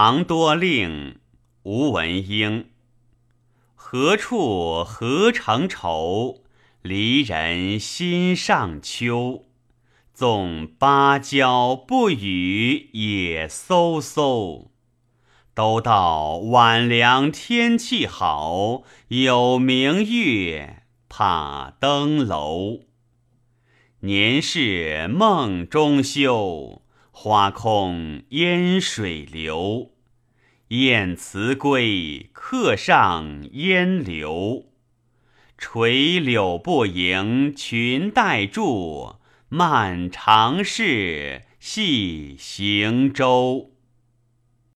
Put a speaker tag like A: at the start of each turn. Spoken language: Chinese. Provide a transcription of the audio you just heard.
A: 唐多令吴文英。何处何成愁？离人心上秋。纵芭蕉不语也飕飕。都道晚凉天气好，有明月怕登楼。年是梦中休，花空烟水流。燕辞归，客上烟流。垂柳不萦裙带住，漫长是系行舟。